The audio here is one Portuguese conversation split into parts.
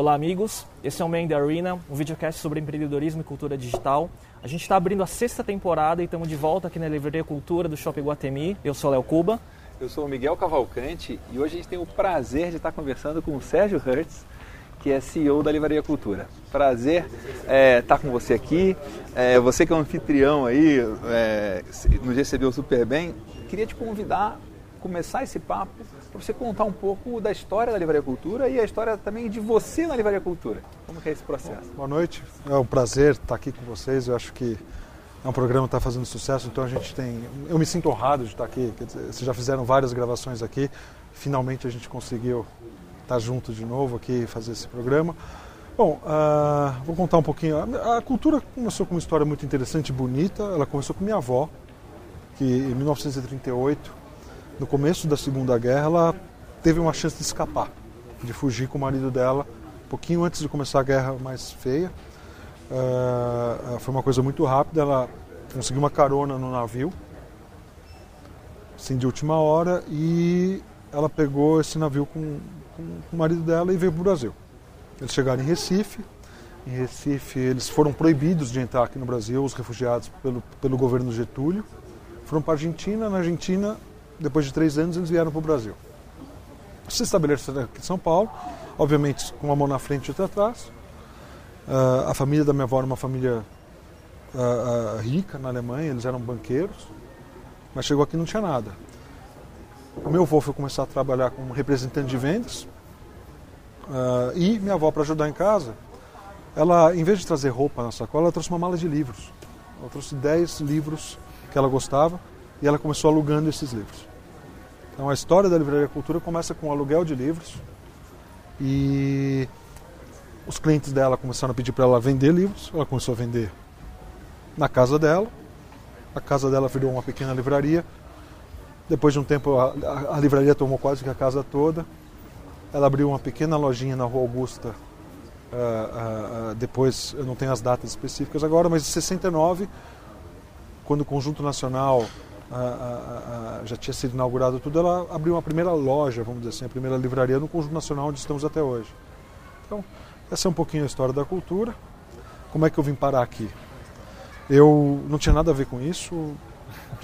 Olá, amigos. Esse é o Man the Arena, um videocast sobre empreendedorismo e cultura digital. A gente está abrindo a sexta temporada e estamos de volta aqui na Livraria Cultura do Shopping Guatemi. Eu sou Léo Cuba. Eu sou o Miguel Cavalcante e hoje a gente tem o prazer de estar conversando com o Sérgio Hertz, que é CEO da Livraria Cultura. Prazer é, estar com você aqui. É, você que é um anfitrião aí, é, nos recebeu super bem. Queria te convidar a começar esse papo para você contar um pouco da história da Livraria Cultura e a história também de você na Livraria Cultura. Como é esse processo? Boa noite, é um prazer estar aqui com vocês. Eu acho que é um programa que está fazendo sucesso, então a gente tem. Eu me sinto honrado de estar aqui. Dizer, vocês já fizeram várias gravações aqui, finalmente a gente conseguiu estar junto de novo aqui fazer esse programa. Bom, uh, vou contar um pouquinho. A, a cultura começou com uma história muito interessante e bonita. Ela começou com minha avó, que em 1938 no começo da Segunda Guerra, ela teve uma chance de escapar, de fugir com o marido dela, um pouquinho antes de começar a guerra mais feia. Uh, foi uma coisa muito rápida, ela conseguiu uma carona no navio, assim, de última hora, e ela pegou esse navio com, com, o marido dela e veio para o Brasil. Eles chegaram em Recife, em Recife eles foram proibidos de entrar aqui no Brasil, os refugiados, pelo, pelo governo Getúlio. Foram para a Argentina, na Argentina depois de três anos, eles vieram para o Brasil. Se estabeleceram aqui em São Paulo, obviamente com uma mão na frente e outra atrás. Uh, a família da minha avó era uma família uh, uh, rica na Alemanha, eles eram banqueiros, mas chegou aqui e não tinha nada. O meu avô foi começar a trabalhar como representante de vendas e minha avó, para ajudar em casa, ela, em vez de trazer roupa na sacola, ela trouxe uma mala de livros. Ela trouxe 10 livros que ela gostava e ela começou alugando esses livros. Então a história da Livraria Cultura começa com o aluguel de livros e os clientes dela começaram a pedir para ela vender livros, ela começou a vender na casa dela. A casa dela virou uma pequena livraria. Depois de um tempo a, a, a livraria tomou quase que a casa toda. Ela abriu uma pequena lojinha na Rua Augusta. Uh, uh, uh, depois, eu não tenho as datas específicas agora, mas em 69, quando o Conjunto Nacional a, a, já tinha sido inaugurado tudo, ela abriu uma primeira loja, vamos dizer assim, a primeira livraria no Conjunto Nacional onde estamos até hoje. Então, essa é um pouquinho a história da cultura. Como é que eu vim parar aqui? Eu não tinha nada a ver com isso,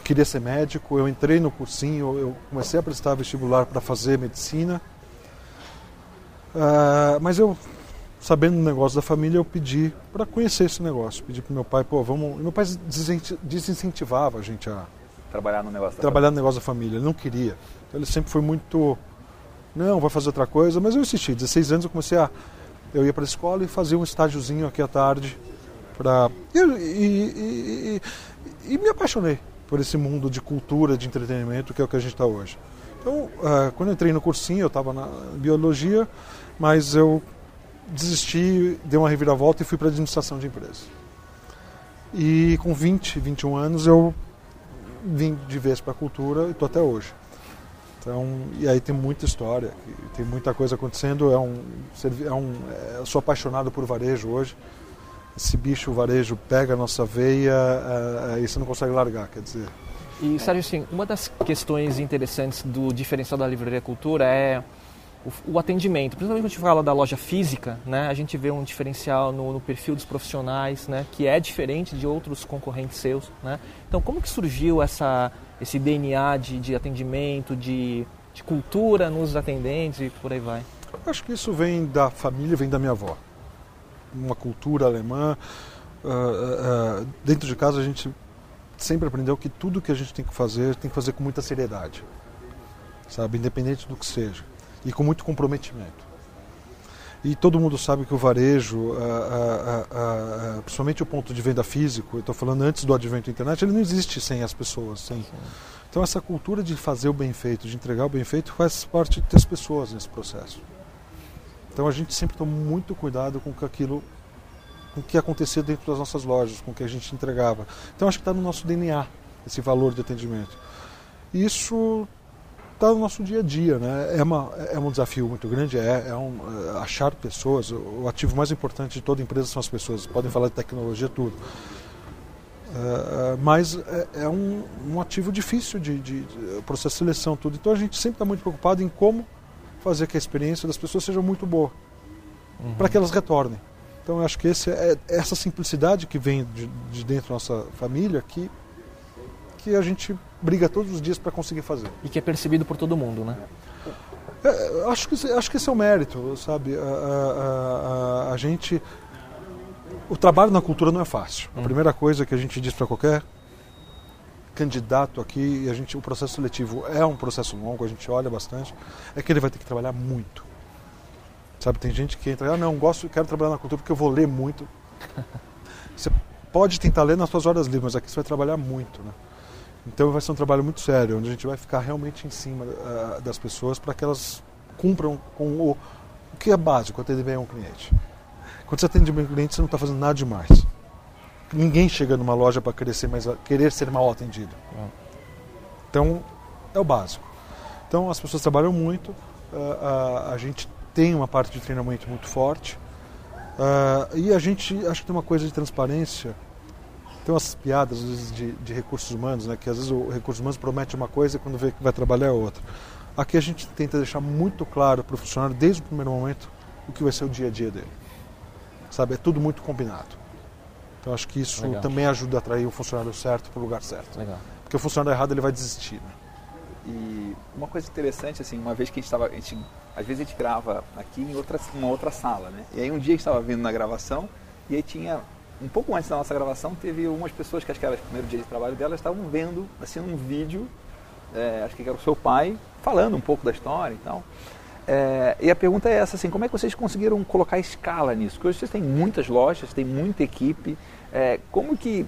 queria ser médico, eu entrei no cursinho, eu comecei a prestar vestibular para fazer medicina. Uh, mas eu, sabendo do negócio da família, eu pedi para conhecer esse negócio. Pedi para meu pai, pô, vamos. meu pai desincentivava a gente a, Trabalhar no negócio da Trabalhar família. no negócio da família. Ele não queria. Ele sempre foi muito. Não, vai fazer outra coisa. Mas eu insisti. 16 anos eu comecei a. Eu ia para a escola e fazia um estágiozinho aqui à tarde. Pra... E, e, e, e, me apaixonei por esse mundo de cultura, de entretenimento, que é o que a gente está hoje. Então, uh, quando eu entrei no cursinho, eu estava na biologia, mas eu desisti, dei uma reviravolta e fui para administração de empresas. E com 20, 21 anos eu vim de vez para a cultura e estou até hoje. Então, e aí tem muita história, tem muita coisa acontecendo. É um, é um, é, eu sou apaixonado por varejo hoje. Esse bicho, varejo, pega a nossa veia é, é, e você não consegue largar, quer dizer. E, Sérgio, assim, uma das questões interessantes do diferencial da Livraria Cultura é o, atendimento, principalmente quando a gente fala da loja física, né, a gente vê um diferencial no, no, perfil dos profissionais, né, que é diferente de outros concorrentes seus. Né? Então, como que surgiu essa, esse DNA de, de atendimento, de, de cultura nos atendentes e por aí vai? Acho que isso vem da família, vem da minha avó. Uma cultura alemã. Uh, uh, dentro de casa a gente sempre aprendeu que tudo que a gente tem que fazer tem que fazer com muita seriedade, sabe, independente do que seja e com muito comprometimento. E todo mundo sabe que o varejo, principalmente o ponto de venda físico, eu estou falando antes do advento da internet, ele não existe sem as pessoas. Sem... Então essa cultura de fazer o bem feito, de entregar o bem feito, faz parte das pessoas nesse processo. Então a gente sempre toma muito cuidado com aquilo, com o que acontecia dentro das nossas lojas, com o que a gente entregava. Então acho que está no nosso DNA esse valor de atendimento. Isso está no nosso dia a dia. Né? É, uma, é um desafio muito grande, é, é um, é, achar pessoas. O ativo mais importante de toda empresa são as pessoas. Podem falar de tecnologia, tudo. É, mas é, é um, um, ativo difícil de, de, de, processo de seleção, tudo. Então a gente sempre está muito preocupado em como fazer que a experiência das pessoas seja muito boa. uhum. para que elas retornem. Então eu acho que esse é, é essa simplicidade que vem de, de dentro da nossa família que, que a gente briga todos os dias para conseguir fazer. E que é percebido por todo mundo, né? É, acho, que, acho que esse é o mérito, sabe? A, a, a, a gente. O trabalho na cultura não é fácil. Hum. A primeira coisa que a gente diz para qualquer candidato aqui, e a gente, o processo seletivo é um processo longo, a gente olha bastante, é que ele vai ter que trabalhar muito. Sabe, tem gente que entra, ah, não, gosto, quero trabalhar na cultura porque eu vou ler muito. Você pode tentar ler nas suas horas livres, mas aqui você vai trabalhar muito, né? Então vai ser um trabalho muito sério, onde a gente vai ficar realmente em cima uh, das pessoas para que elas cumpram com o, o que é básico, atender bem um cliente. Quando você atende bem um cliente, você não está fazendo nada demais. Ninguém chega numa loja para querer ser, querer ser mal atendido. Então, é o básico. Então, as pessoas trabalham muito, uh, a gente tem uma parte de treinamento muito forte, uh, e a gente, acho que tem uma coisa de transparência tem umas piadas às vezes de, de, recursos humanos, né? Que às vezes o recursos humanos promete uma coisa e quando vê que vai trabalhar é outra. Aqui a gente tenta deixar muito claro para o funcionário desde o primeiro momento o que vai ser o dia a dia dele. Sabe, é tudo muito combinado. Então acho que isso Legal. também ajuda a atrair o funcionário certo para o lugar certo. Legal. Porque o funcionário errado ele vai desistir. Né? E uma coisa interessante, assim, uma vez que a gente estava, às vezes a gente grava aqui em outra, uma outra sala, né? E aí um dia a gente estava vindo na gravação e aí tinha um pouco antes da nossa gravação, teve algumas pessoas que acho que era o primeiro dia de trabalho delas, estavam vendo assim um vídeo, é, acho que era o seu pai, falando um pouco da história e tal. É, e a pergunta é essa, assim, como é que vocês conseguiram colocar escala nisso? Porque hoje vocês têm muitas lojas, têm muita equipe, é, como que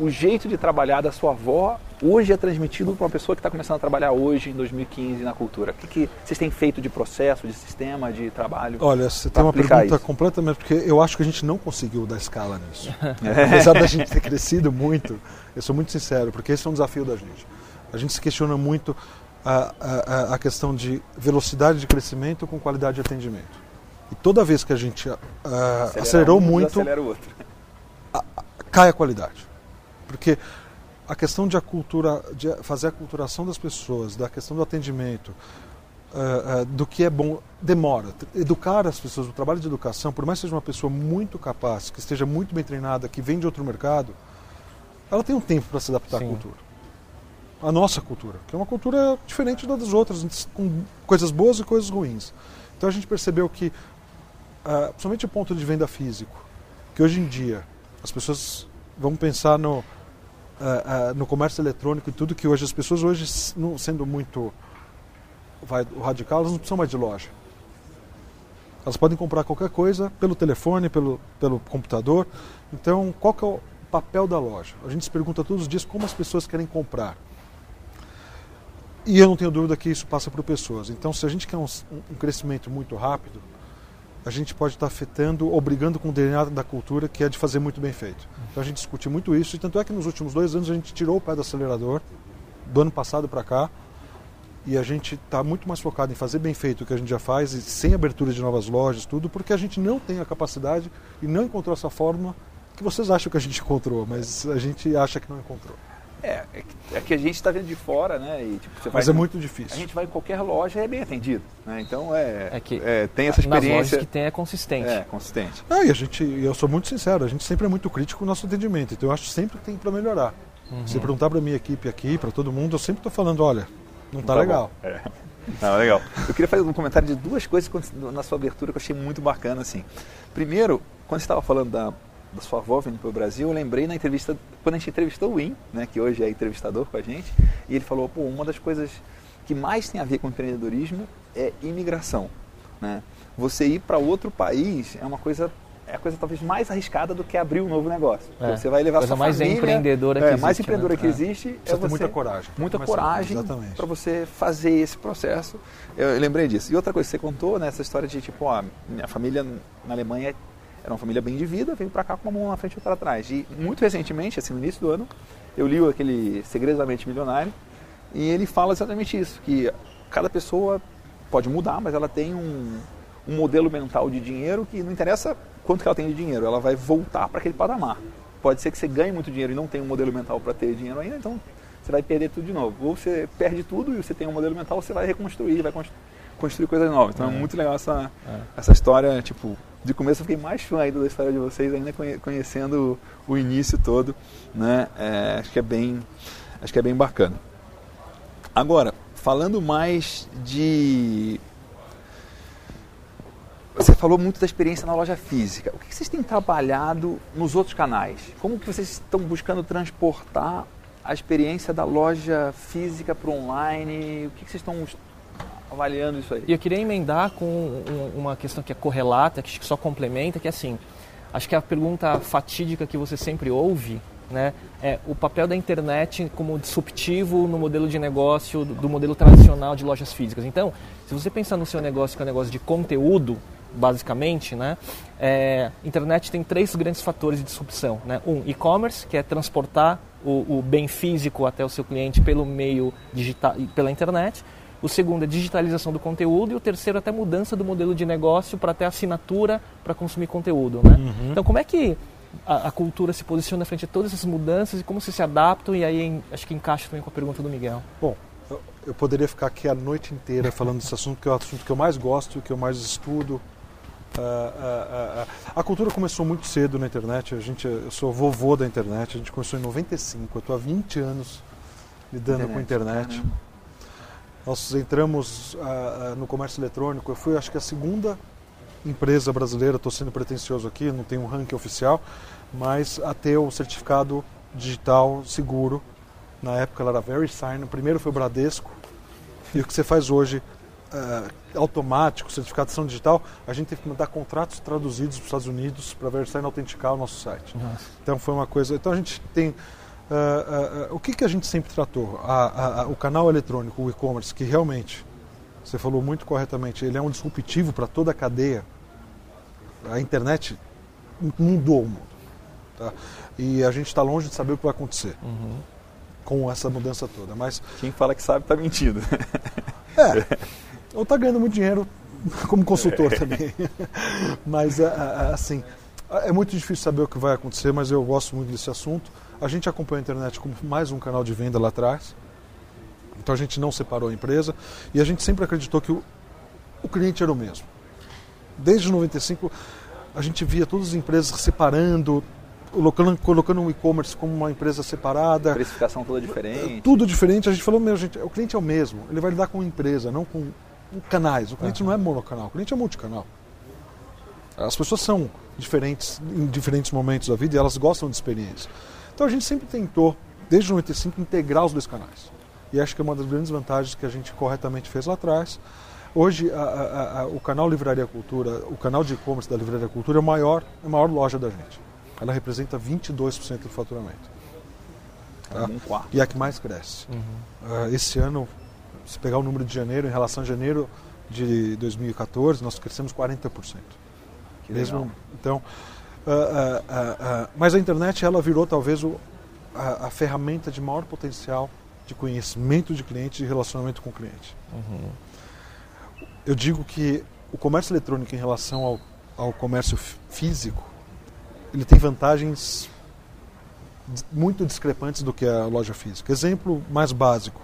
o jeito de trabalhar da sua avó hoje é transmitido para uma pessoa que está começando a trabalhar hoje, em 2015, na cultura? O que, que vocês têm feito de processo, de sistema, de trabalho? Olha, você tem uma pergunta isso? completamente. Porque eu acho que a gente não conseguiu dar escala nisso. É. Apesar da gente ter crescido muito, eu sou muito sincero, porque esse é um desafio da gente. A gente se questiona muito a, a, a questão de velocidade de crescimento com qualidade de atendimento. E toda vez que a gente uh, acelerou um, muito, a, cai a qualidade. Porque a questão de a cultura, de fazer a culturação das pessoas, da questão do atendimento, uh, uh, do que é bom, demora. Educar as pessoas, o trabalho de educação, por mais que seja uma pessoa muito capaz, que esteja muito bem treinada, que vem de outro mercado, ela tem um tempo para se adaptar Sim. à cultura. A nossa cultura, que é uma cultura diferente das outras, com coisas boas e coisas ruins. Então a gente percebeu que, uh, principalmente o ponto de venda físico, que hoje em dia as pessoas vão pensar no uh, no comércio eletrônico e tudo, que hoje as pessoas hoje, não, sendo muito vai, radical, elas não precisam mais de loja. Elas podem comprar qualquer coisa pelo telefone, pelo, pelo computador. Então, qual que é o papel da loja? A gente se pergunta todos os dias como as pessoas querem comprar. E eu não tenho dúvida que isso passa por pessoas. Então, se a gente quer um, um crescimento muito rápido, a gente pode estar afetando ou brigando com o DNA da cultura, que é de fazer muito bem feito. Então a gente discute muito isso, e tanto é que nos últimos dois anos a gente tirou o pé do acelerador, do ano passado para cá, e a gente está muito mais focado em fazer bem feito o que a gente já faz, e sem abertura de novas lojas, tudo, porque a gente não tem a capacidade e não encontrou essa forma que vocês acham que a gente encontrou, mas a gente acha que não encontrou. É, é que a gente está vendo de fora, né? E, tipo, Mas é muito difícil. A gente vai em qualquer loja e é bem atendido. Né? Então é, é que é, tem essa experiência. Nas lojas que tem é consistente. É, consistente. Ah, e a gente, eu sou muito sincero, a gente sempre é muito crítico com o nosso atendimento. Então eu acho que sempre tem para melhorar. Uhum. Se perguntar para minha equipe aqui, para todo mundo, eu sempre estou falando, olha, não está tá legal. É. Não, legal. Eu queria fazer um comentário de duas coisas na sua abertura que eu achei muito bacana. Assim. Primeiro, quando você estava falando da da sua avó vindo para o Brasil, eu lembrei na entrevista, quando a gente entrevistou o Win, né, que hoje é entrevistador com a gente, e ele falou, pô, uma das coisas que mais tem a ver com empreendedorismo é imigração. Né? Você ir para outro país é uma coisa é a coisa talvez mais arriscada do que abrir um novo negócio. É, você vai levar coisa sua mais família, empreendedora que é, existe. Mais empreendedora né? que existe é, você, você muita coragem. Muita coragem para você fazer esse processo. Eu, eu, lembrei disso. E outra coisa que você contou, né, essa história de tipo, ó, minha família na Alemanha era uma família bem de vida, veio para cá com uma mão na frente e outra atrás. E muito recentemente, assim, no início do ano, eu li aquele Segredamente Milionário e ele fala exatamente isso, que cada pessoa pode mudar, mas ela tem um, um modelo mental de dinheiro que não interessa quanto que ela tem de dinheiro, ela vai voltar para aquele patamar. Pode ser que você ganhe muito dinheiro e não tenha um modelo mental para ter dinheiro ainda, então você vai perder tudo de novo. Ou você perde tudo e você tem um modelo mental, você vai reconstruir, vai construir coisas novas. Então é, é muito legal essa, é. essa história, tipo, de começo eu fiquei mais fã ainda da história de vocês, ainda conhecendo o início todo, né? É, acho que é bem, acho que é bem bacana. Agora, falando mais de você falou muito da experiência na loja física. O que vocês têm trabalhado nos outros canais? Como que vocês estão buscando transportar a experiência da loja física para o online? O que vocês estão avaliando isso aí? E eu queria emendar com uma questão que é correlata, que só complementa, que é assim, acho que a pergunta fatídica que você sempre ouve né, é o papel da internet como disruptivo no modelo de negócio do modelo tradicional de lojas físicas. Então, se você pensar no seu negócio que é um negócio de conteúdo, basicamente, né, é, internet tem três grandes fatores de disrupção. Né? Um, e-commerce, que é transportar o, o, bem físico até o seu cliente pelo meio digital, pela internet. O segundo é digitalização do conteúdo e o terceiro até mudança do modelo de negócio para ter assinatura para consumir conteúdo. Né? Uhum. Então, como é que a, a, cultura se posiciona frente a todas essas mudanças e como se se adaptam? E aí em, acho que encaixa também com a pergunta do Miguel. Bom, eu, eu poderia ficar aqui a noite inteira falando desse assunto, que é o assunto que eu mais gosto, que eu mais estudo. Uh, uh, uh, a cultura começou muito cedo na internet. A gente, eu sou vovô da internet. A gente começou em 95. Eu estou há 20 anos lidando internet, com a internet. Caramba. Nós entramos no comércio eletrônico. Eu fui, acho que a segunda empresa brasileira, estou sendo pretencioso aqui, não tenho um ranking oficial, mas a ter o certificado digital seguro. Na época ela era VeriSign, o primeiro foi o Bradesco, e o que você faz hoje, uh, automático, certificação digital, a gente teve que mandar contratos traduzidos para os Estados Unidos para VeriSign autenticar o nosso site. Nossa. Então foi uma coisa. Então a gente tem. Uh, uh, o que, que a gente sempre tratou? A, a, o canal eletrônico, o e-commerce, que realmente, você falou muito corretamente, ele é um disruptivo para toda a cadeia a internet mudou o mundo. Tá? E a gente está longe de saber o que vai acontecer uhum. com essa mudança toda. Mas quem fala que sabe está mentindo. É. Ou está ganhando muito dinheiro como consultor é. também. mas assim, é muito difícil saber o que vai acontecer, mas eu gosto muito desse assunto. A gente acompanha a internet como mais um canal de venda lá atrás. Então a gente não separou a empresa e a gente sempre acreditou que o, o cliente era o mesmo desde 95 a gente via todas as empresas separando, colocando, colocando o e-commerce como uma empresa separada. Precificação toda diferente. Tudo diferente. A gente falou, meu, gente, o cliente é o mesmo. Ele vai lidar com uma empresa, não com canais. O cliente uhum. não é monocanal, o cliente é multicanal. As pessoas são diferentes em diferentes momentos da vida e elas gostam de experiência. Então a gente sempre tentou, desde 95, integrar os dois canais. E acho que é uma das grandes vantagens que a gente corretamente fez lá atrás. Hoje, a, a, a, o canal Livraria Cultura, o canal de e-commerce da Livraria Cultura é a maior, é a maior loja da gente. Ela representa 22% do faturamento. Tá? E é a que mais cresce. Uhum. Uh, esse ano, se pegar o número de janeiro, em relação a janeiro de 2014, nós crescemos 40%. Que Mesmo, legal. Então, uh, uh, mas a internet ela virou talvez o, a, a, ferramenta de maior potencial de conhecimento de cliente e relacionamento com o cliente. Uhum eu digo que o comércio eletrônico em relação ao, ao comércio físico, ele tem vantagens muito discrepantes do que a loja física. Exemplo mais básico.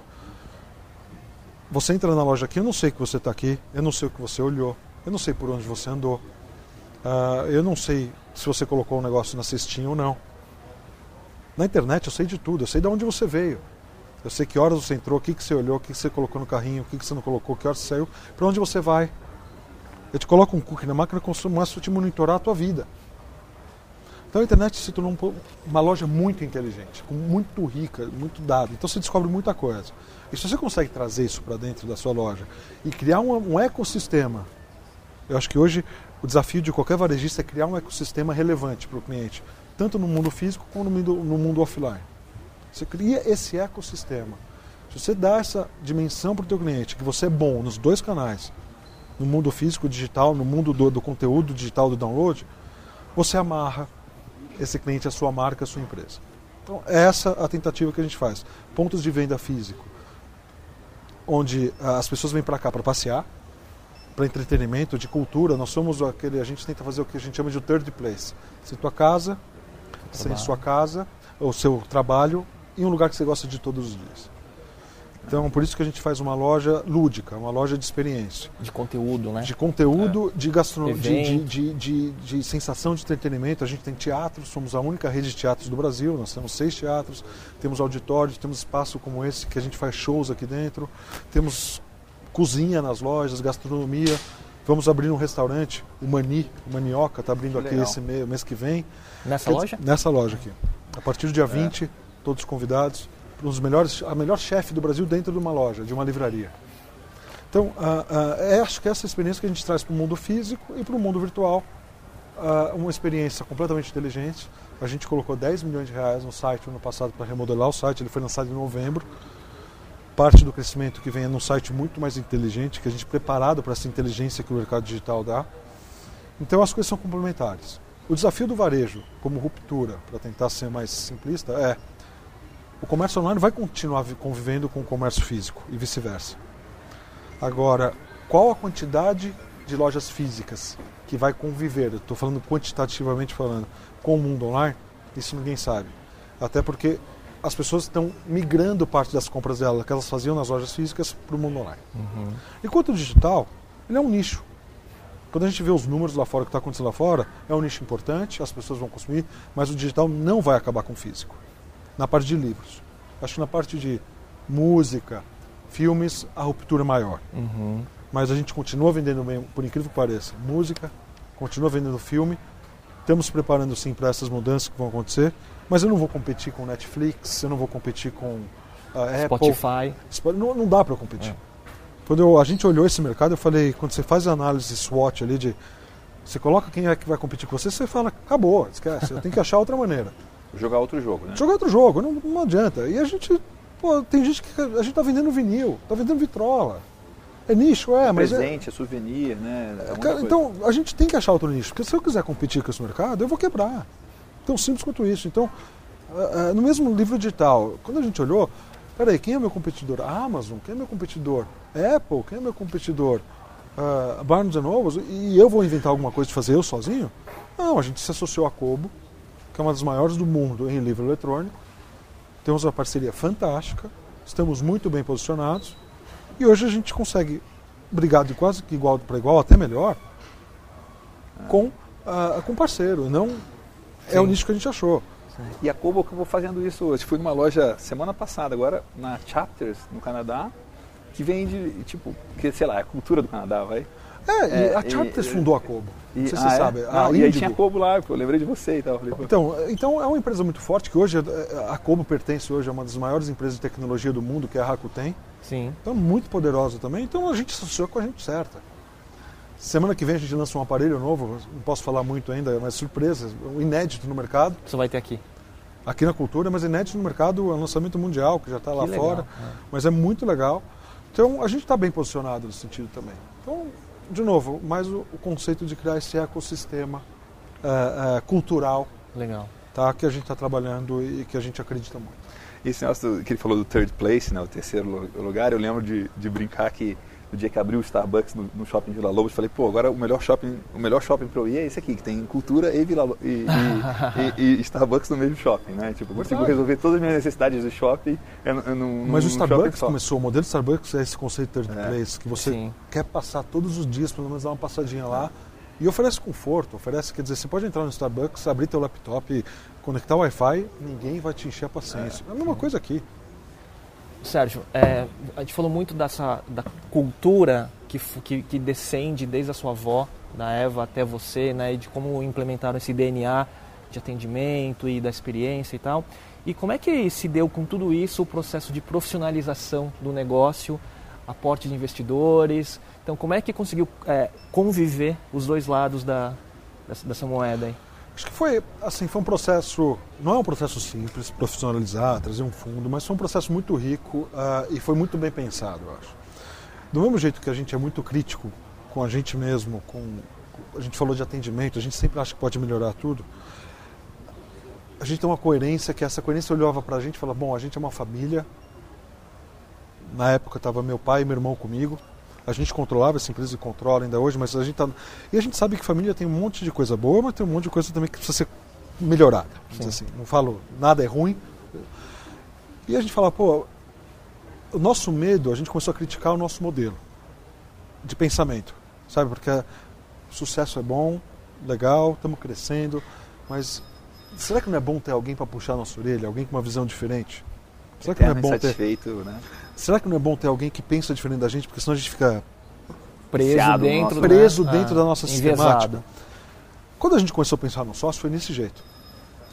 Você entra na loja aqui, eu não sei que você está aqui, eu não sei o que você olhou, eu não sei por onde você andou, eu não sei se você colocou um negócio na cestinha ou não. Na internet eu sei de tudo, eu sei de onde você veio. Eu sei que horas você entrou, o que, que você olhou, o que, que você colocou no carrinho, o que, que você não colocou, que horas você saiu, para onde você vai. Eu te coloco um cookie na máquina começo a te monitorar a tua vida. Então a internet se tornou uma loja muito inteligente, muito rica, muito dado. Então você descobre muita coisa. E se você consegue trazer isso para dentro da sua loja e criar um, um, ecossistema, eu acho que hoje o desafio de qualquer varejista é criar um ecossistema relevante para o cliente, tanto no mundo físico como no mundo, no mundo offline. Você cria esse ecossistema. Se você dá essa dimensão para o teu cliente, que você é bom nos dois canais, no mundo físico digital, no mundo do, do conteúdo digital do download, você amarra esse cliente à sua marca, à sua empresa. Então, essa é a tentativa que a gente faz. Pontos de venda físico, onde as pessoas vêm para cá para passear, para entretenimento, de cultura. Nós somos aquele, a gente tenta fazer o que a gente chama de third place. Se tua casa, sem sua casa, o seu trabalho, em um lugar que você gosta de todos os dias. Então, por isso que a gente faz uma loja lúdica, uma loja de experiência. De conteúdo, né? De conteúdo, é. de gastronomia, de, de, de, de, sensação de entretenimento. A gente tem teatro, somos a única rede de teatros do Brasil, nós temos seis teatros, temos auditórios, temos espaço como esse que a gente faz shows aqui dentro, temos cozinha nas lojas, gastronomia. Vamos abrir um restaurante, o Mani, o Manioca, está abrindo aqui esse mês, mês que vem. Nessa loja? Nessa loja aqui. A partir do dia 20, é. todos convidados os melhores, a melhor chefe do Brasil dentro de uma loja, de uma livraria. Então, uh, uh, é, acho que essa experiência que a gente traz para o mundo físico e para o mundo virtual, uh, uma experiência completamente inteligente. A gente colocou 10 milhões de reais no site ano passado para remodelar o site, ele foi lançado em novembro. Parte do crescimento que vem é num site muito mais inteligente, que a gente preparado para essa inteligência que o mercado digital dá. Então, as coisas são complementares. O desafio do varejo, como ruptura, para tentar ser mais simplista, é o comércio online vai continuar convivendo com o comércio físico e vice-versa. Agora, qual a quantidade de lojas físicas que vai conviver, estou falando quantitativamente falando, com o mundo online? Isso ninguém sabe. Até porque as pessoas estão migrando parte das compras delas, que elas faziam nas lojas físicas, para o mundo online. Uhum. Enquanto o digital, ele é um nicho. Quando a gente vê os números lá fora, o que está acontecendo lá fora, é um nicho importante, as pessoas vão consumir, mas o digital não vai acabar com o físico na parte de livros. Acho que na parte de música, filmes, a ruptura é maior. Uhum. Mas a gente continua vendendo bem, por incrível que pareça, música, continua vendendo filme. Estamos preparando sim para essas mudanças que vão acontecer. Mas eu não vou competir com Netflix, eu não vou competir com uh, Spotify. Apple. Não, não dá para competir. É. Quando eu, a gente olhou esse mercado, eu falei, quando você faz a análise SWOT ali de você coloca quem é que vai competir com você, você fala, acabou, esquece, eu tenho que achar outra maneira. Jogar outro jogo, né? Jogar outro jogo, não, não adianta. E a gente, pô, tem gente que a gente tá vendendo vinil, tá vendendo vitrola. É nicho, é, mas. É Presente, é, é souvenir, né? É então, a gente tem que achar outro nicho, porque se eu quiser competir com esse mercado, eu vou quebrar. Tão simples quanto isso. Então, no mesmo livro digital, quando a gente olhou, peraí, quem é meu competidor? Amazon, quem é meu competidor? Apple, quem é meu competidor? Uh, Barnes Nobles, e eu vou inventar alguma coisa de fazer eu sozinho? Não, a gente se associou a Kobo, que é uma das maiores do mundo em livro eletrônico. Temos uma parceria fantástica, estamos muito bem posicionados e hoje a gente consegue brigar de quase que igual para igual, até melhor, com, uh, com parceiro. Não Sim. é o nicho que a gente achou. Sim. E a Kobo acabou fazendo isso hoje. Fui numa loja semana passada, agora na Chapters, no Canadá, que vende, tipo, que sei lá, é a cultura do Canadá, vai. É, é a Chapters e, fundou a Kobo. E, não sei se ah, você é? sabe. Não, e aí tinha a Kobo lá, eu lembrei de você e tal. Falei, então, então é uma empresa muito forte que hoje a Kobo pertence hoje a uma das maiores empresas de tecnologia do mundo, que é a Rakuten. Sim. Então muito poderosa também. Então a gente associou com a gente certa. Semana que vem a gente lança um aparelho novo, não posso falar muito ainda, mas surpresa, inédito no mercado. Você vai ter aqui? Aqui na cultura, mas inédito no mercado, é um lançamento mundial, que já está lá legal, fora. É. Mas é muito legal. Então a gente está bem posicionado nesse sentido também. Então de novo, mais o, o conceito de criar esse ecossistema uh, uh, cultural Legal. Tá, que a gente está trabalhando e que a gente acredita muito. Esse negócio que ele falou do third place, né, o terceiro lugar, eu lembro de, de brincar que no dia que abriu o Starbucks no, no shopping Vila Lobos, falei, pô, agora o melhor shopping, o melhor shopping para eu ir é esse aqui, que tem cultura e, Vila, e, e, e, e Starbucks no mesmo shopping, né? Tipo, consigo resolver todas as minhas necessidades do shopping num, Mas o Starbucks começou, o modelo Starbucks é esse conceito third é. place, que você Sim. quer passar todos os dias, pelo menos dar uma passadinha lá, e oferece conforto, oferece, quer dizer, você pode entrar no Starbucks, abrir teu laptop, conectar o Wi-Fi, ninguém vai te encher a paciência. É, é a mesma coisa aqui. Sérgio, é, a gente falou muito dessa da cultura que, que, que, descende desde a sua avó, da Eva até você, né, e de como implementaram esse DNA de atendimento e da experiência e tal. E como é que se deu com tudo isso o processo de profissionalização do negócio, aporte de investidores? Então, como é que conseguiu é, conviver os dois lados da, dessa, dessa moeda aí? Acho que foi, assim, foi um processo, não é um processo simples, profissionalizar, trazer um fundo, mas foi um processo muito rico uh, e foi muito bem pensado, eu acho. Do mesmo jeito que a gente é muito crítico com a gente mesmo, com a gente falou de atendimento, a gente sempre acha que pode melhorar tudo. A gente tem uma coerência que essa coerência olhava para a gente e falava, bom, a gente é uma família. Na época estava meu pai e meu irmão comigo a gente controlava essa empresa e controla ainda hoje, mas a gente tá... E a gente sabe que família tem um monte de coisa boa, mas tem um monte de coisa também que precisa ser melhorada. Assim. Não falo nada é ruim. E a gente fala, pô, o nosso medo, a gente começou a criticar o nosso modelo de pensamento, sabe? Porque sucesso é bom, legal, estamos crescendo, mas será que não é bom ter alguém para puxar a nossa orelha, alguém com uma visão diferente? Será que não é bom ter... né? Será que não é bom ter alguém que pensa diferente da gente, porque senão a gente fica preso dentro, nosso... preso né? dentro ah, da nossa sistemática. Quando a gente começou a pensar no sócio, foi nesse jeito.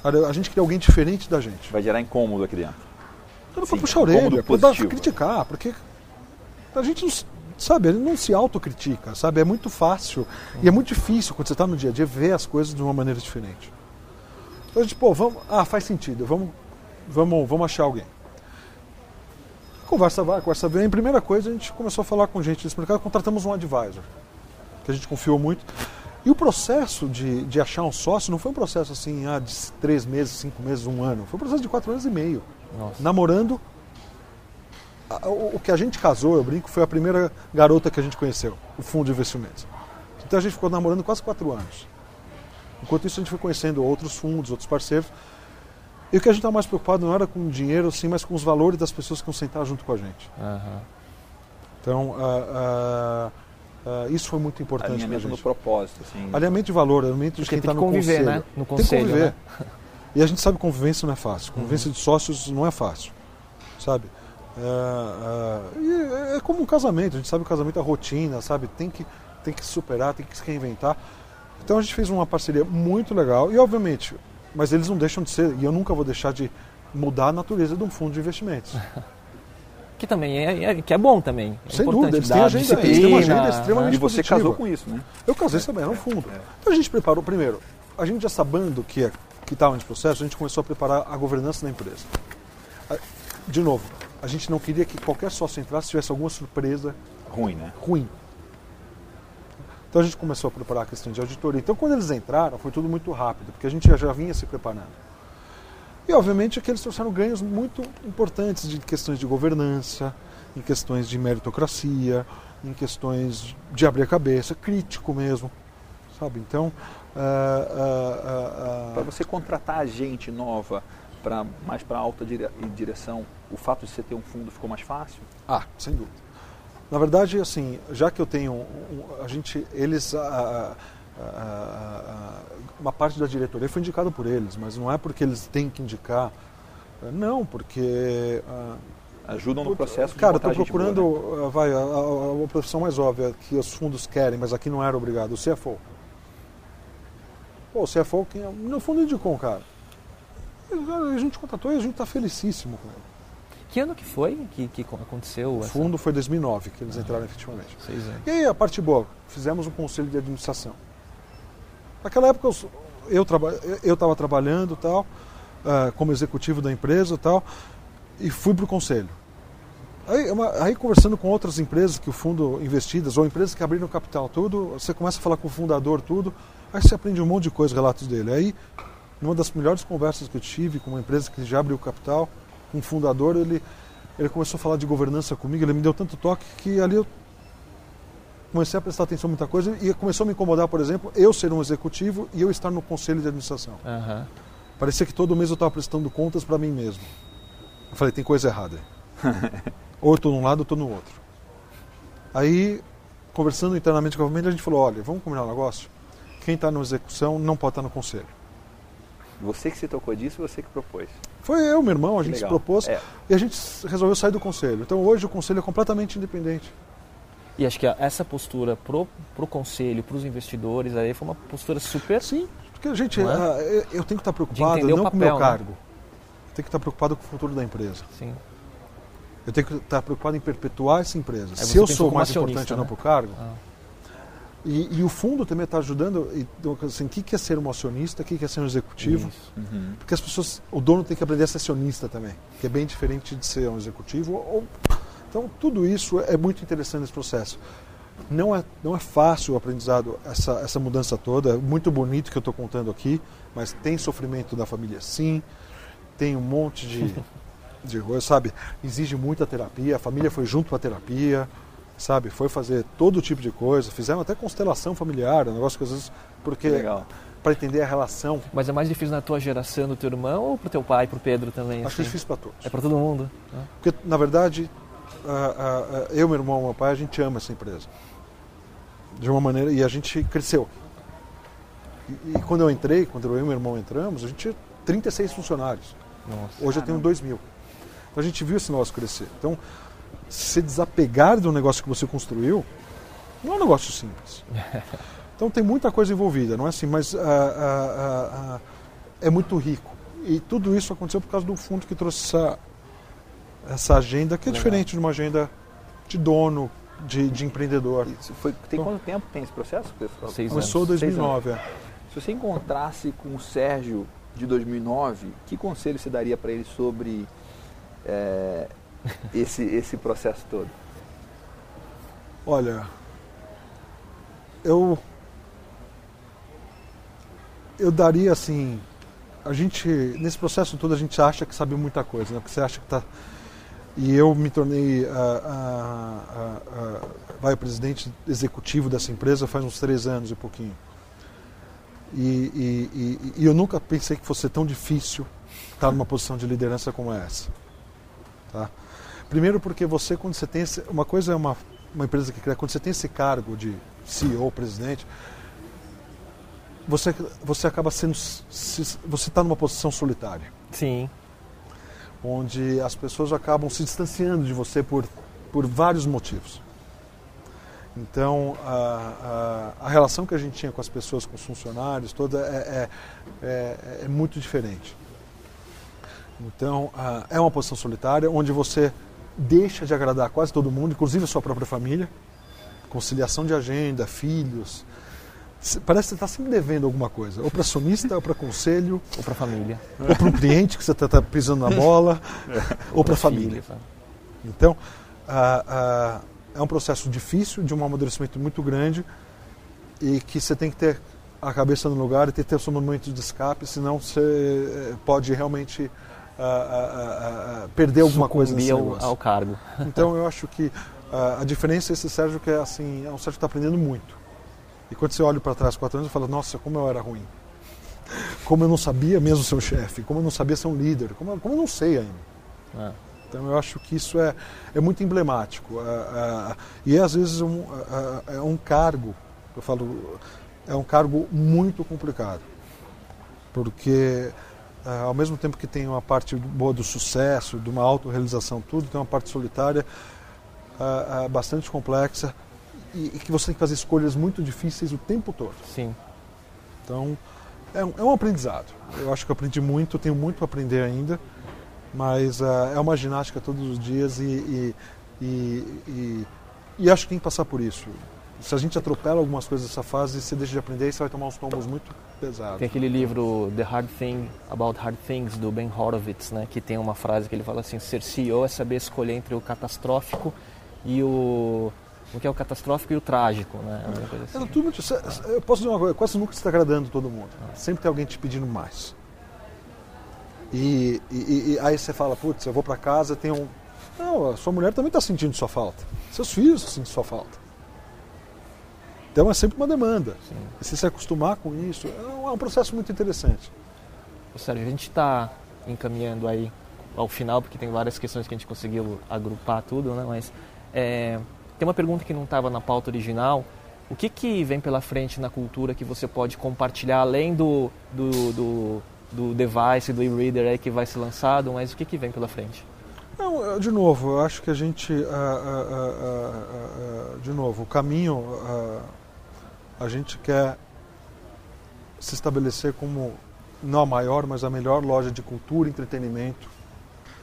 A gente queria alguém diferente da gente. Vai gerar incômodo aqui dentro. Era para puxar a orelha, para criticar, porque a gente não, sabe, ele não se autocritica, sabe? É muito fácil uhum. e é muito difícil quando você está no dia a dia ver as coisas de uma maneira diferente. Então a gente, pô, vamos, ah, faz sentido, vamos, vamos, vamos achar alguém. Conversa vai, conversa vem. Primeira coisa, a gente começou a falar com gente desse mercado, contratamos um advisor, que a gente confiou muito. E o processo de, de achar um sócio não foi um processo assim, ah, de três meses, cinco meses, um ano. Foi um processo de quatro anos e meio. Nossa. Namorando. O que a gente casou, eu brinco, foi a primeira garota que a gente conheceu, o fundo de investimentos. Então a gente ficou namorando quase quatro anos. Enquanto isso, a gente foi conhecendo outros fundos, outros parceiros. E o que a gente estava mais preocupado não era com o dinheiro, sim, mas com os valores das pessoas que iam sentar junto com a gente. Uhum. Então, uh, uh, Uh, isso foi muito importante para a gente. no propósito. Assim. Alinhamento de valor, alinhamento de quem está no conviver, conselho. Né? No conselho, tem que conviver. Né? E a gente sabe que convivência não é fácil. Uhum. Convivência uhum. de sócios não é fácil, sabe? É, é, é, como um casamento. A gente sabe que o casamento é rotina, sabe? Tem que, tem que superar, tem que se reinventar. Então a gente fez uma parceria muito legal e, obviamente, mas eles não deixam de ser, e eu nunca vou deixar de mudar a natureza de um fundo de investimentos. que também é, é, que é bom também. É Sem dúvida, eles têm, agenda, eles têm uma agenda extremamente E você positiva. casou com isso, né? Eu casei também, era um fundo. É. Então a gente preparou, primeiro, a gente já sabendo que que estava nesse processo, a gente começou a preparar a governança da empresa. De novo, a gente não queria que qualquer sócio entrasse tivesse alguma surpresa ruim, né? Ruim. Então a gente começou a preparar a questão de auditoria. Então quando eles entraram, foi tudo muito rápido, porque a gente já, vinha se preparando. E, obviamente, aqui eles trouxeram ganhos muito importantes de questões de governança, em questões de meritocracia, em questões de abrir a cabeça, crítico mesmo, sabe? Então, uh, uh, uh, para você contratar gente nova para mais para alta dire direção, o fato de você ter um fundo ficou mais fácil? Ah, sem dúvida. Na verdade, assim, já que eu tenho, um, a gente, eles uma parte da diretoria foi indicada por eles, mas não é porque eles têm que indicar. Não, porque. Ajudam no processo Cara, estou procurando boa, né? vai, a, a, a, profissão mais óbvia que os fundos querem, mas aqui não era obrigado, o CFO. Pô, o CFO, quem, no fundo indicou um cara. A gente contratou e a gente está felicíssimo com ele. Que ano que foi que, que aconteceu? O essa... fundo foi 2009 que eles ah, entraram efetivamente. Seis anos. E aí a parte boa, fizemos um conselho de administração. Naquela época eu estava eu traba, trabalhando tal, uh, como executivo da empresa tal, e fui para o conselho. Aí, uma, aí, conversando com outras empresas que o fundo investidas, ou empresas que abriram capital tudo, você começa a falar com o fundador tudo, aí você aprende um monte de coisa, relatos dele. Aí, numa das melhores conversas que eu tive com uma empresa que já abriu capital, um fundador, ele, ele começou a falar de governança comigo, ele me deu tanto toque que ali eu comecei a prestar atenção em muita coisa e começou a me incomodar, por exemplo, eu ser um executivo e eu estar no conselho de administração. Uhum. Parecia que todo mês eu estava prestando contas para mim mesmo. Eu falei, tem coisa errada. ou eu estou num lado ou estou no outro. Aí, conversando internamente com a família, a gente falou, olha, vamos combinar um negócio? Quem está na execução não pode estar no conselho. Você que se tocou disso, você que propôs. Foi eu, meu irmão, a gente se propôs é. e a gente resolveu sair do conselho. Então hoje o conselho é completamente independente. E acho que essa postura pro, pro conselho, para os investidores, aí foi uma postura super. Sim, porque a gente, é? Ah, eu tenho que estar preocupado não papel, com o meu né? cargo. Né? Eu tenho que estar preocupado com o futuro da empresa. Sim. Eu tenho que estar preocupado em perpetuar essa empresa. Se eu sou mais importante né? ou não para o cargo. Ah. E, e, o fundo também está ajudando. Então, assim, o que é ser um acionista, o que é ser um executivo? Uhum. Porque as pessoas, o dono tem que aprender a ser acionista também, que é bem diferente de ser um executivo ou então, tudo isso é muito interessante nesse processo. Não é, não é fácil o aprendizado, essa, essa mudança toda, é muito bonito que eu estou contando aqui, mas tem sofrimento da família sim, tem um monte de, de coisa, sabe? Exige muita terapia, a família foi junto a terapia, sabe? Foi fazer todo tipo de coisa, fizeram até constelação familiar, um negócio que às vezes. Porque. Legal para entender a relação. Mas é mais difícil na tua geração do teu irmão ou para o teu pai, para o Pedro também? Acho assim? difícil para todos. É para todo mundo. Né? Porque, na verdade, uh, uh, eu, meu irmão, meu pai, a gente ama essa empresa. De uma maneira, e a gente cresceu. E, e quando eu entrei, quando eu e meu irmão entramos, a gente tinha 36 funcionários. Nossa, Hoje eu tenho 2 mil. Então a gente viu esse negócio crescer. Então, se desapegar de um negócio que você construiu, não é um negócio simples. Então tem muita coisa envolvida, não é assim, mas uh, uh, uh, é muito rico. E tudo isso aconteceu por causa do fundo que trouxe essa, essa agenda, que é Legal. diferente de uma agenda de dono, de, de empreendedor. Foi, tem então, quanto tempo tem esse processo? Seis Começou em 2009. É. Se você encontrasse com o Sérgio de 2009, que conselho você daria para ele sobre é, esse, esse processo todo? Olha, eu eu daria assim, a gente nesse processo todo a gente acha que sabe muita coisa, né? Porque você acha que está e eu me tornei vai o presidente executivo dessa empresa faz uns três anos e pouquinho. E, e, e, e eu nunca pensei que fosse tão difícil estar numa posição de liderança como essa. Tá? Primeiro porque você, quando você tem esse, uma coisa é uma, uma empresa que cria, quando você tem esse cargo de CEO, presidente, você, você acaba sendo, você está numa posição solitária. Sim. Onde as pessoas acabam se distanciando de você por, por vários motivos. Então, a, a, a, relação que a gente tinha com as pessoas, com os funcionários, toda é, é, é, é muito diferente. Então, a, é uma posição solitária onde você deixa de agradar quase todo mundo, inclusive a sua própria família. Conciliação de agenda, filhos. Parece que você está sempre devendo alguma coisa, ou para acionista, ou para conselho, ou para família, ou para um cliente que você está tá pisando na bola, ou para a família. Então, é um processo difícil, de um amadurecimento muito grande, e que você tem que ter a cabeça no lugar e ter, ter seu momento de escape, senão você eh, pode realmente perder alguma coisa nesse ao, ao cargo. Então eu acho que a diferença é esse Sérgio que é assim, é um Sérgio que está aprendendo muito. E quando você olha para trás quatro anos, você fala, nossa, como eu era ruim. Como eu não sabia mesmo ser um chefe, como eu não sabia ser um líder, como, eu, como eu não sei ainda. É. Então eu acho que isso é, é muito emblemático. E é, às vezes um, é, um cargo, eu falo, é um cargo muito complicado. Porque Uh, ao mesmo tempo que tem uma parte boa do sucesso, de uma autorrealização, tudo, tem uma parte solitária uh, uh, bastante complexa e, e, que você tem que fazer escolhas muito difíceis o tempo todo. Sim. Então, é um, é um aprendizado. Eu acho que eu aprendi muito, tenho muito a aprender ainda, mas é uma ginástica todos os dias e, e, e acho que tem que passar por isso se a gente atropela algumas coisas nessa fase, você deixa de aprender e você vai tomar uns tombos muito pesados. Tem aquele livro The Hard Thing About Hard Things do Ben Horowitz, né, que tem uma frase que ele fala assim: ser CEO é saber escolher entre o catastrófico e o o que é o catastrófico e o trágico, né? É assim. é, tudo, eu posso dizer uma coisa, quase nunca está agradando todo mundo. Ah. Sempre tem alguém te pedindo mais. E, e, e aí você fala, putz, eu vou para casa, tem um... Não, a sua mulher também está sentindo sua falta. Seus filhos sentem sua falta. Então é sempre uma demanda. Sim. E se se acostumar com isso, é um processo muito interessante. Sérgio, a gente está encaminhando aí ao final, porque tem várias questões que a gente conseguiu agrupar tudo, né? Mas é, tem uma pergunta que não estava na pauta original. O que, que vem pela frente na cultura que você pode compartilhar, além do, do, do, do device, do e-reader aí que vai ser lançado, mas o que, que vem pela frente? Não, de novo, eu acho que a gente, de novo, o caminho a gente quer se estabelecer como não a maior, mas a melhor loja de cultura e entretenimento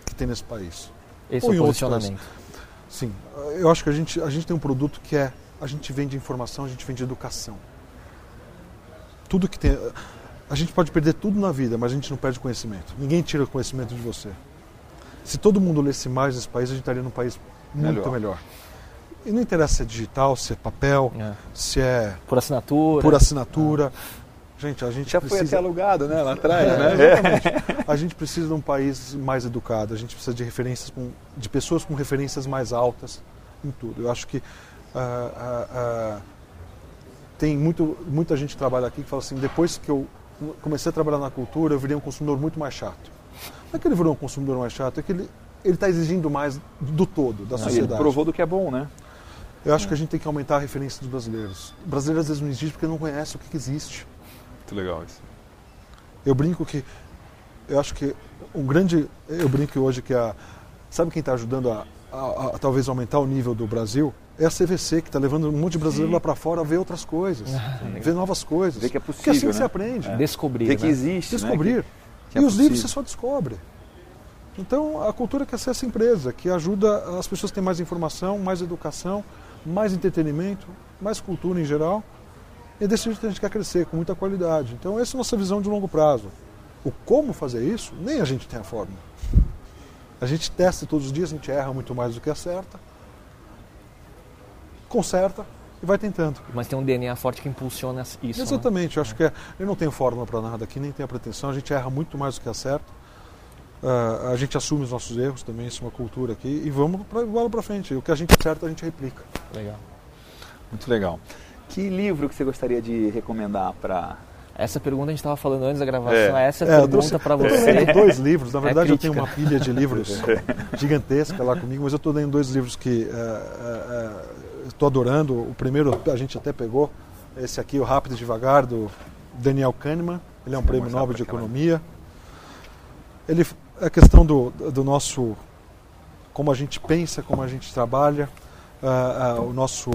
que tem nesse país. Esse Ou é o posicionamento. Sim, eu acho que a gente, a gente tem um produto que é, a gente vende informação, a gente vende educação. Tudo que tem, a gente pode perder tudo na vida, mas a gente não perde conhecimento. Ninguém tira conhecimento de você. Se todo mundo lesse mais nesse país, a gente estaria num país muito melhor. melhor. E não interessa se é digital, se é papel, é. se é. Por assinatura. Por assinatura. Gente, a gente Já precisa... foi até alugado, né? Lá atrás, é, né? Exatamente. a gente precisa de um país mais educado, a gente precisa de referências com, de pessoas com referências mais altas em tudo. Eu acho que uh, uh, uh, tem muito, muita gente que trabalha aqui que fala assim, depois que eu comecei a trabalhar na cultura, eu virei um consumidor muito mais chato. Não é que ele virou um consumidor mais chato, é que ele ele está exigindo mais do todo, da sociedade. Ele provou do que é bom, né? Eu acho que a gente tem que aumentar a referência dos brasileiros. O brasileiro às vezes não existe porque não conhece o que, existe. Muito legal isso. Eu brinco que. Eu acho que um grande. Eu brinco hoje que a. Sabe quem está ajudando a, a, a, talvez aumentar o nível do Brasil? É a CVC, que está levando um monte de brasileiro Sim. lá para fora a ver outras coisas, ver novas coisas. Ver que é Porque assim possível, você né? aprende. Descobrir. Ver que né? existe, Descobrir. né? Que- que é e os livros possível. você só descobre. Então a cultura quer ser essa empresa, que ajuda as pessoas a terem mais informação, mais educação, mais entretenimento, mais cultura em geral. E é desse jeito que a gente quer crescer, com muita qualidade. Então essa é a nossa visão de longo prazo. O como fazer isso, nem a gente tem a fórmula. A gente testa todos os dias, a gente erra muito mais do que acerta, conserta e vai tentando. Mas tem um DNA forte que impulsiona isso. né? Exatamente, eu acho que é, eu não tenho fórmula para nada aqui, nem tenho a pretensão, a gente erra muito mais do que acerta. Ah, a gente assume os nossos erros também, isso é uma cultura aqui, e vamos pra, bola para frente. O que a gente acerta, a gente replica. Legal. Muito legal. Que livro que você gostaria de recomendar para Essa pergunta a gente estava falando antes da gravação. É. Essa é É, eu pergunta para Eu você. lendo dois livros, na É verdade eu tenho uma pilha de livros gigantesca lá comigo, mas eu estou lendo dois livros que estou adorando. O primeiro a gente até pegou, esse aqui, O Rápido e Devagar, do Daniel Kahneman. Ele é um prêmio Nobel de Economia. Ele, a questão do, do nosso, como a gente pensa, como a gente trabalha, ah, ah, o nosso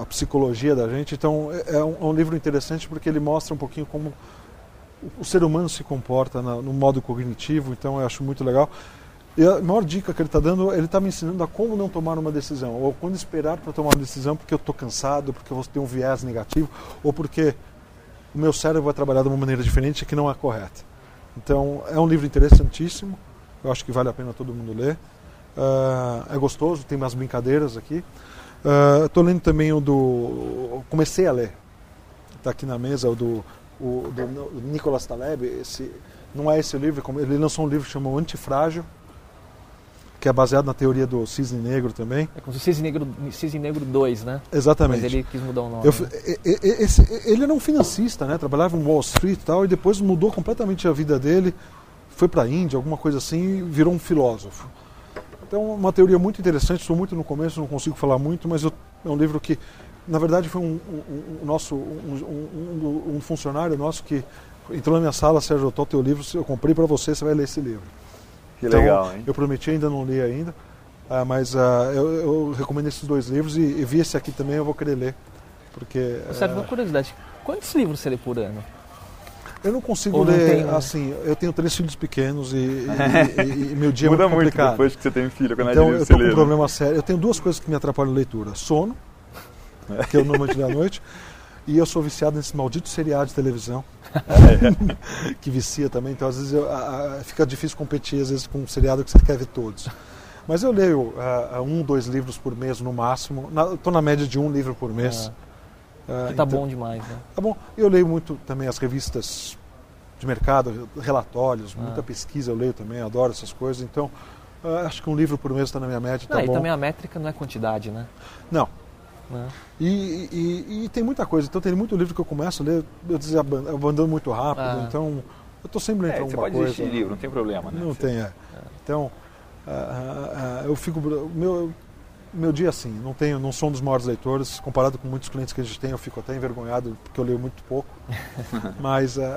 a psicologia da gente. Então é é um, é um livro interessante porque ele mostra um pouquinho como o- o ser humano se comporta na- no modo cognitivo. Então eu acho muito legal. E a maior dica que ele está dando, ele está me ensinando a como não tomar uma decisão, ou quando esperar para tomar uma decisão porque eu estou cansado, porque eu vou ter um viés negativo, ou porque o meu cérebro vai trabalhar de uma maneira diferente que não é correta. Então é um livro interessantíssimo, eu acho que vale a pena todo mundo ler. Ah, é gostoso, tem umas brincadeiras aqui. Estou lendo também o do. Comecei a ler, está aqui na mesa, o do, o, do Nicolas Taleb. Esse, não é esse livro, como- ele lançou um livro que chama O Antifrágil, que é baseado na teoria do cisne negro também. É como se fosse Cisne Negro, Cisne Negro 2, né? Exatamente. Mas ele quis mudar o nome. Eu, né? esse- ele era um financista, né? trabalhava em Wall Street e tal, e depois mudou completamente a vida dele, foi para a Índia, alguma coisa assim, e virou um filósofo. Então, uma teoria muito interessante, estou muito no começo, não consigo falar muito, mas eu- é um livro que, na verdade, foi um, um- um nosso, um, um- um funcionário nosso que entrou na minha sala, Sérgio, eu tô teu livro, eu comprei para você, você vai ler esse livro. Que Então, legal, hein? Eu prometi, ainda não li ainda, ah, mas ah, eu, eu recomendo esses dois livros e, e vi esse aqui também, eu vou querer ler. Porque Sérgio, ah, uma curiosidade. Quantos livros você lê por ano? eu não consigo Ou não ler tem- assim. Eu tenho três filhos pequenos e, e- e- e meu dia Muda é muito muito complicado. depois que você tem filho, quando então é de eu você com um né? problema sério. Eu tenho duas coisas que me atrapalham a leitura: sono, que eu normalmente leio à noite, e eu sou viciado nesse maldito seriado de televisão. que vicia também, então às vezes eu- a- a- fica difícil competir às vezes com um seriado que você quer ver todos. Mas eu leio um, dois livros por mês no máximo. Estou na média de um livro por mês. Ah, Que tá então- bom demais, né? Tá bom. Eu leio muito também as revistas de mercado, relatórios, Ah. muita pesquisa eu leio também, adoro essas coisas. Então, ah, acho que um livro por mês está na minha média, tá Não, e bom. também a métrica não é quantidade, né? Não. Né? E, e- e tem muita coisa. Então, tem muito livro que eu começo a ler, eu abandono muito rápido. Ah. Então, eu estou sempre lendo É, você alguma pode coisa. desistir de livro, não tem problema, né? Não Você- tem, é. Então, ah, ah, ah, eu fico. Meu, meu dia é assim, não tenho, não sou um dos maiores leitores. Comparado com muitos clientes que a gente tem, eu fico até envergonhado porque eu leio muito pouco. Mas é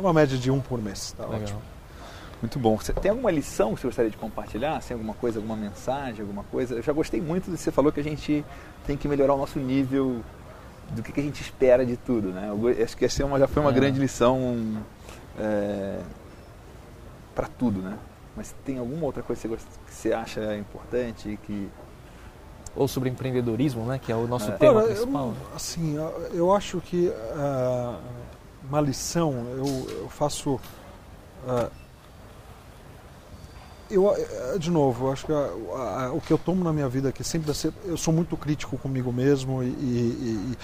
uma média de um por mês. Tá Legal. ótimo. Muito bom. Você tem alguma lição que você gostaria de compartilhar? Assim, alguma coisa, alguma mensagem, alguma coisa? Eu já gostei muito do que você falou que a gente tem que melhorar o nosso nível do que, que a gente espera de tudo, né? Eu acho que essa é uma- já foi uma É. grande lição para tudo, né? Mas tem alguma outra coisa que você, gost- que você acha importante que Ou sobre empreendedorismo, né? Que é o nosso É. tema Olha, eu, principal. não- assim, eu acho que ah, uma lição, eu, eu faço. ah, eu, ah, de novo, acho que ah, ah, o que eu tomo na minha vida aqui sempre ser. Eu sou muito crítico comigo mesmo e, e-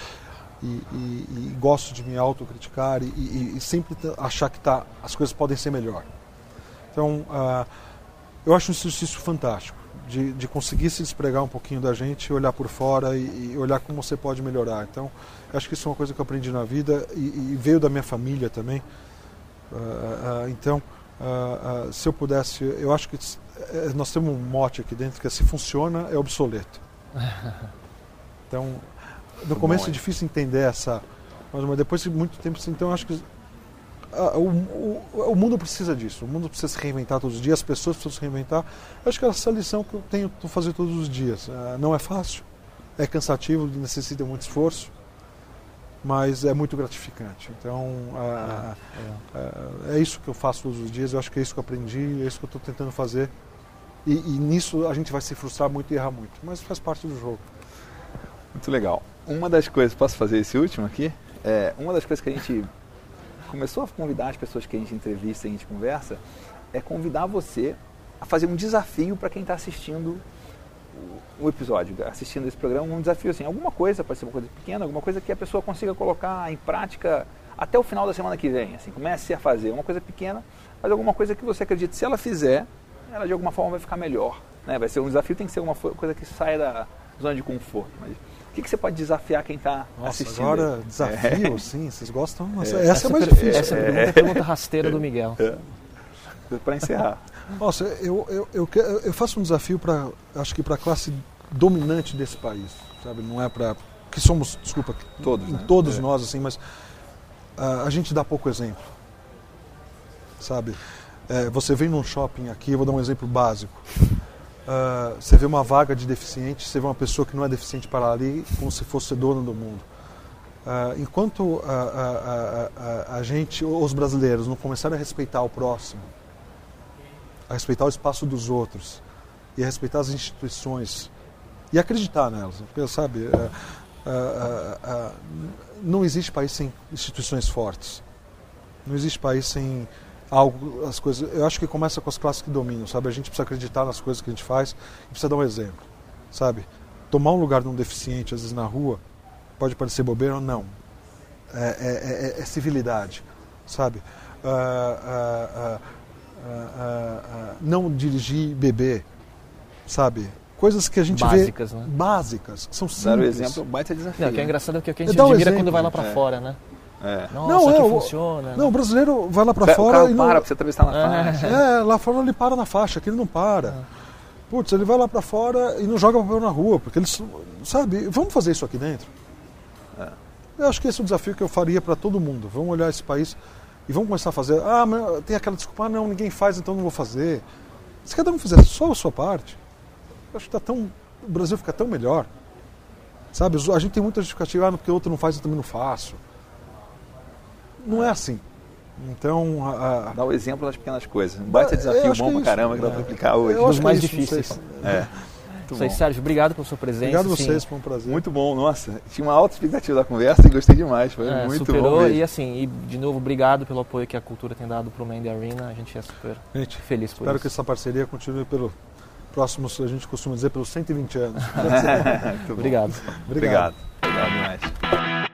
e- e- gosto de me autocriticar e, sempre achar que tá, as coisas podem ser melhor. Então, ah, eu acho um exercício fantástico de, de conseguir se despregar um pouquinho da gente, olhar por fora e, olhar como você pode melhorar. Então, acho que isso é uma coisa que eu aprendi na vida e, veio da minha família também. Ah, ah, então, ah, ah, se eu pudesse, eu acho que é, nós temos um mote aqui dentro que é se funciona é obsoleto. Então, no começo bom, é difícil entender essa, mas depois de muito tempo, então acho que o, o, o, mundo precisa disso. O mundo precisa se reinventar todos os dias, as pessoas precisam se reinventar. Acho que é essa lição que eu tenho que fazer todos os dias. Uh, não é fácil, é cansativo, necessita muito esforço, mas é muito gratificante. Então, uh, uh, é isso que eu faço todos os dias. Eu acho que é isso que eu aprendi, é isso que eu estou tentando fazer. E, e nisso a gente vai se frustrar muito e errar muito, mas faz parte do jogo. Muito legal. Uma das coisas, posso fazer esse último aqui? É, uma das coisas que a gente começou a convidar as pessoas que a gente entrevista e a gente conversa, é convidar você a fazer um desafio para quem está assistindo o episódio, assistindo esse programa, um desafio assim, alguma coisa, pode ser uma coisa pequena, alguma coisa que a pessoa consiga colocar em prática até o final da semana que vem, assim, comece a fazer uma coisa pequena, mas alguma coisa que você acredita, se ela fizer, ela de alguma forma vai ficar melhor, né? Vai ser um desafio, tem que ser uma coisa que saia da zona de conforto, mas que, que você pode desafiar quem está assistindo? Agora, desafio, é. sim, vocês gostam? Mas é. Essa, é mais difícil. Essa é, pergunta é a pergunta rasteira do Miguel. É. Para encerrar. Nossa, eu, eu, eu, eu faço um desafio para, acho que para a classe dominante desse país, sabe? Não é para que somos, desculpa, todos, né? todos é. nós assim, mas uh, a gente dá pouco exemplo, sabe? É, você vem num shopping aqui, eu vou dar um exemplo básico. Uh, você vê uma vaga de deficiente, você vê uma pessoa que não é deficiente para ali, como se fosse dono do mundo. Uh, enquanto a, a, a, a, gente, os brasileiros, não começarem a respeitar o próximo, a respeitar o espaço dos outros e a respeitar as instituições e acreditar nelas, porque sabe, uh, não existe país sem instituições fortes, não existe país sem algo, as coisas. Eu acho que começa com as classes que dominam, sabe? A gente precisa acreditar nas coisas que a gente faz e precisa dar um exemplo, sabe? Tomar um lugar de um deficiente, às vezes na rua, pode parecer bobeira ou não. É, é, é, é civilidade, sabe? Uh, uh, uh, não dirigir bebê, sabe? Coisas que a gente básicas, vê né? básicas, que são simples. Dar o exemplo, baita desafio. Não, que é engraçado é que o que a gente admira quando vai lá para fora, né? É. Nossa, não, é, funciona. Não, o brasileiro vai lá para fora. O carro e para não... pra você atravessar na é. faixa. É, lá fora ele para na faixa, aqui ele não para. É. Putz, ele vai lá para fora e não joga papel na rua, porque eles. Sabe, vamos fazer isso aqui dentro? É. Eu acho que esse é o desafio que eu faria para todo mundo. Vamos olhar esse país e vamos começar a fazer. Ah, mas tem aquela desculpa, ah, não, ninguém faz, então não vou fazer. Se cada um fizer só a sua parte, eu acho que tá tão. O Brasil fica tão melhor. Sabe, a gente tem muita justificativa, ah, porque o outro não faz, eu também não faço não é assim. Então. A, a... Dá o exemplo das pequenas coisas. Um baita é, desafio bom pra caramba que dá pra aplicar hoje. Os mais difíceis. É. Isso aí, Sérgio, obrigado pela sua presença. Obrigado a vocês, foi um prazer. Muito bom, nossa. Tinha uma alta expectativa da conversa e gostei demais. Foi é, muito superou, bom. E assim, e de novo, obrigado pelo apoio que a cultura tem dado para o Mandy Arena. A gente é super gente, feliz por espero isso. que essa parceria continue pelo próximos, a gente costuma dizer, pelos 120 anos. Obrigado. Obrigado. Obrigado demais.